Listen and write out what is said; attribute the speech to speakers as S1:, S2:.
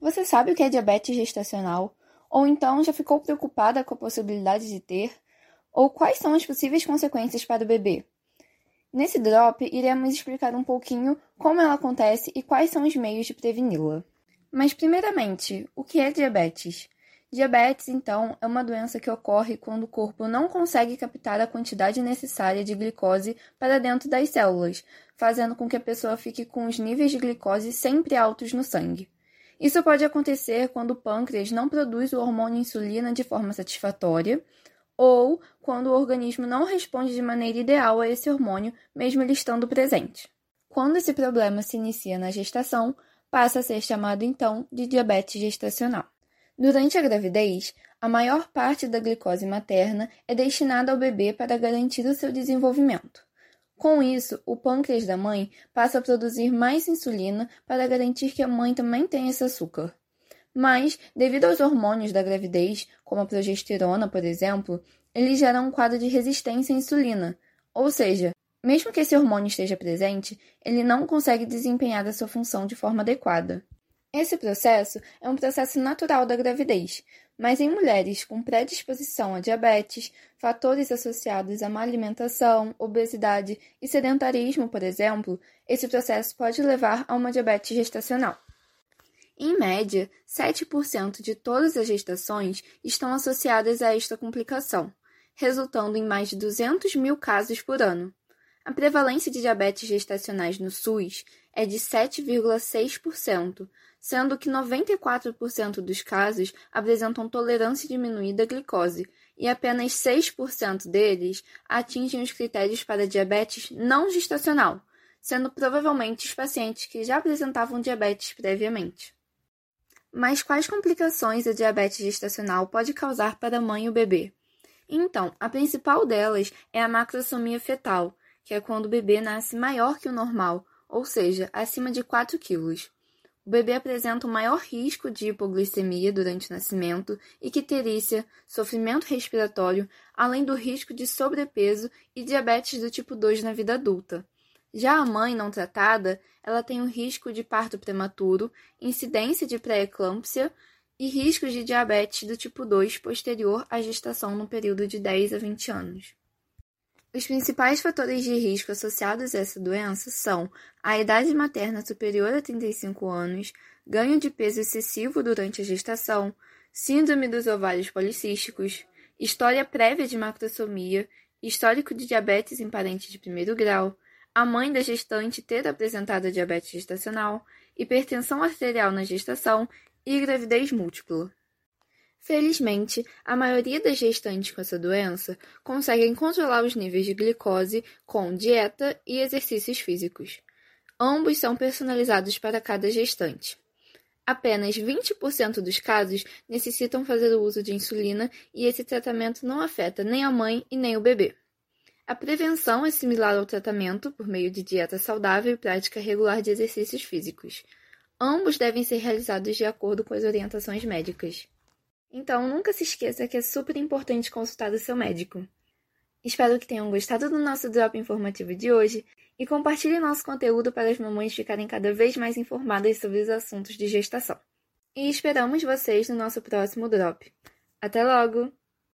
S1: Você sabe o que é diabetes gestacional? Ou então já ficou preocupada com a possibilidade de ter? Ou quais são as possíveis consequências para o bebê? Nesse drop, iremos explicar um pouquinho como ela acontece e quais são os meios de preveni-la. Mas, primeiramente, o que é diabetes? Diabetes, então, é uma doença que ocorre quando o corpo não consegue captar a quantidade necessária de glicose para dentro das células, fazendo com que a pessoa fique com os níveis de glicose sempre altos no sangue. Isso pode acontecer quando o pâncreas não produz o hormônio insulina de forma satisfatória ou quando o organismo não responde de maneira ideal a esse hormônio, mesmo ele estando presente. Quando esse problema se inicia na gestação, passa a ser chamado então de diabetes gestacional. Durante a gravidez, a maior parte da glicose materna é destinada ao bebê para garantir o seu desenvolvimento. Com isso, o pâncreas da mãe passa a produzir mais insulina para garantir que a mãe também tenha esse açúcar. Mas, devido aos hormônios da gravidez, como a progesterona, por exemplo, eles geram um quadro de resistência à insulina, ou seja, mesmo que esse hormônio esteja presente, ele não consegue desempenhar a sua função de forma adequada. Esse processo é um processo natural da gravidez, mas em mulheres com predisposição a diabetes, fatores associados à má alimentação, obesidade e sedentarismo, por exemplo, esse processo pode levar a uma diabetes gestacional. Em média, 7% de todas as gestações estão associadas a esta complicação, resultando em mais de 200 mil casos por ano. A prevalência de diabetes gestacionais no SUS é de 7,6%, sendo que 94% dos casos apresentam tolerância diminuída à glicose e apenas 6% deles atingem os critérios para diabetes não gestacional, sendo provavelmente os pacientes que já apresentavam diabetes previamente. Mas quais complicações a diabetes gestacional pode causar para a mãe e o bebê? Então, a principal delas é a macrosomia fetal, que é quando o bebê nasce maior que o normal, ou seja, acima de 4 quilos. O bebê apresenta um maior risco de hipoglicemia durante o nascimento, icterícia, sofrimento respiratório, além do risco de sobrepeso e diabetes do tipo 2 na vida adulta. Já a mãe não tratada, ela tem o risco de parto prematuro, incidência de pré-eclâmpsia e riscos de diabetes do tipo 2 posterior à gestação no período de 10 a 20 anos. Os principais fatores de risco associados a essa doença são a idade materna superior a 35 anos, ganho de peso excessivo durante a gestação, síndrome dos ovários policísticos, história prévia de macrosomia, histórico de diabetes em parente de primeiro grau, a mãe da gestante ter apresentado diabetes gestacional, hipertensão arterial na gestação e gravidez múltipla. Felizmente, a maioria das gestantes com essa doença conseguem controlar os níveis de glicose com dieta e exercícios físicos. Ambos são personalizados para cada gestante. Apenas 20% dos casos necessitam fazer o uso de insulina e esse tratamento não afeta nem a mãe e nem o bebê. A prevenção é similar ao tratamento por meio de dieta saudável e prática regular de exercícios físicos. Ambos devem ser realizados de acordo com as orientações médicas. Então, nunca se esqueça que é super importante consultar o seu médico. Espero que tenham gostado do nosso drop informativo de hoje e compartilhe nosso conteúdo para as mamães ficarem cada vez mais informadas sobre os assuntos de gestação. E esperamos vocês no nosso próximo drop. Até logo!